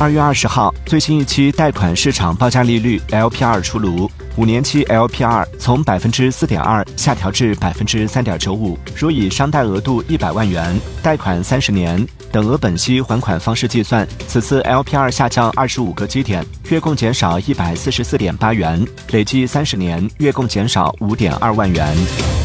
二月二十号最新一期贷款市场报价利率 lpr 出炉。五年期 lpr 从百分之四点二下调至百分之三点九五如以商贷额度一百万元贷款三十年。等额本息还款方式计算此次 lpr 下降二十五个基点月供减少一百四十四点八元累计三十年月供减少五点二万元。